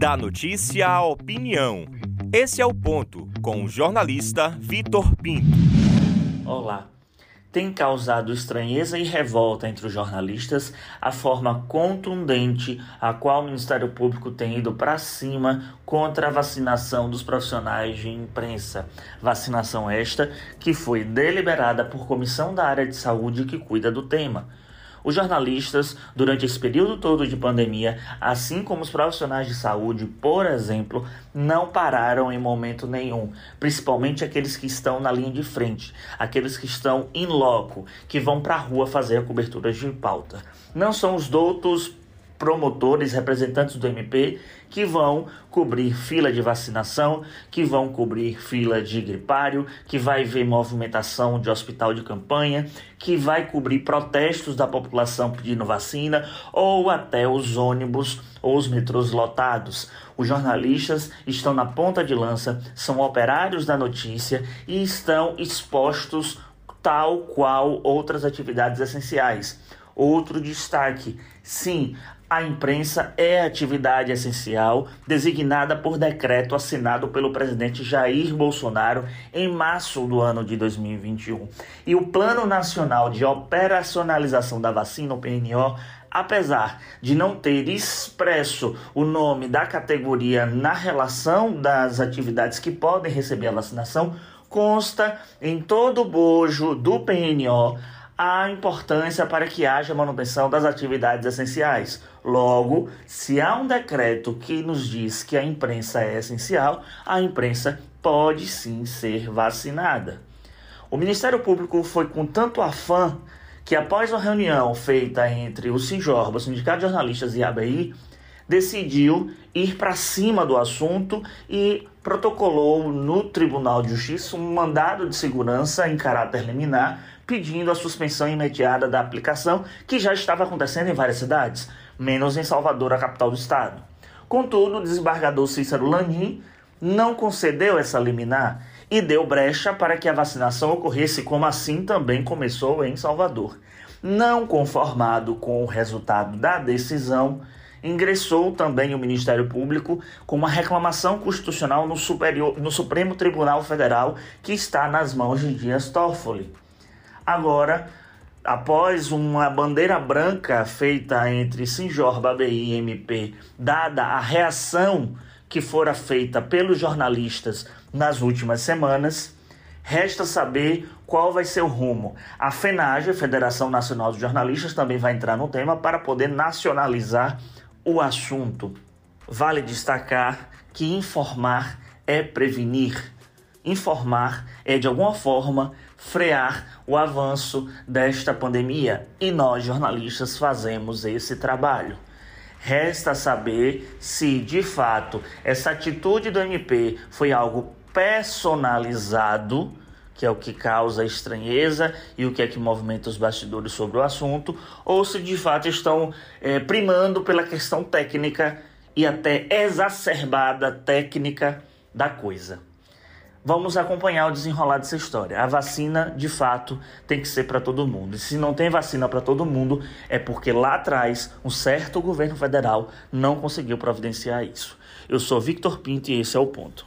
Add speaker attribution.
Speaker 1: Da notícia à opinião. Esse é o ponto com o jornalista Vitor Pinto.
Speaker 2: Olá. Tem causado estranheza e revolta entre os jornalistas a forma contundente a qual o Ministério Público tem ido para cima contra a vacinação dos profissionais de imprensa. Vacinação esta que foi deliberada por comissão da área de saúde que cuida do tema. Os jornalistas, durante esse período todo de pandemia, assim como os profissionais de saúde, por exemplo, não pararam em momento nenhum, principalmente aqueles que estão na linha de frente, aqueles que estão in loco, que vão para a rua fazer a cobertura de pauta. Não são os doutos promotores, representantes do MP, que vão cobrir fila de vacinação, que vão cobrir fila de gripário, que vai ver movimentação de hospital de campanha, que vai cobrir protestos da população pedindo vacina, ou até os ônibus ou os metrôs lotados. Os jornalistas estão na ponta de lança, são operários da notícia e estão expostos tal qual outras atividades essenciais. Outro destaque: sim, a imprensa é atividade essencial designada por decreto assinado pelo presidente Jair Bolsonaro em março do ano de 2021. E o Plano Nacional de Operacionalização da Vacina, o PNO, apesar de não ter expresso o nome da categoria na relação das atividades que podem receber a vacinação, consta em todo o bojo do PNO a importância para que haja manutenção das atividades essenciais. Logo, se há um decreto que nos diz que a imprensa é essencial, a imprensa pode sim ser vacinada. O Ministério Público foi com tanto afã que, após uma reunião feita entre o Sinjorba, o Sindicato de Jornalistas e a ABI, decidiu ir para cima do assunto e protocolou no Tribunal de Justiça um mandado de segurança em caráter liminar pedindo a suspensão imediata da aplicação, que já estava acontecendo em várias cidades, menos em Salvador, a capital do estado. Contudo, o desembargador Cícero Landim não concedeu essa liminar e deu brecha para que a vacinação ocorresse, como assim também começou em Salvador. Não conformado com o resultado da decisão, ingressou também o Ministério Público com uma reclamação constitucional no, superior, no Supremo Tribunal Federal que está nas mãos de Dias Toffoli. Agora, após uma bandeira branca feita entre Sinjorba, BI e MP, dada a reação que fora feita pelos jornalistas nas últimas semanas, resta saber qual vai ser o rumo. A FENAGE, Federação Nacional de Jornalistas, também vai entrar no tema para poder nacionalizar o assunto. Vale destacar que informar é prevenir. Informar é, de alguma forma, frear o avanço desta pandemia e nós, jornalistas, fazemos esse trabalho. Resta saber se, de fato, essa atitude do MP foi algo personalizado, que é o que causa estranheza e o que é que movimenta os bastidores sobre o assunto, ou se de fato estão é, primando pela questão técnica e até exacerbada técnica da coisa. Vamos acompanhar o desenrolar dessa história. A vacina, de fato, tem que ser para todo mundo. E se não tem vacina para todo mundo, é porque lá atrás um certo governo federal não conseguiu providenciar isso. Eu sou Victor Pinto e esse é o ponto.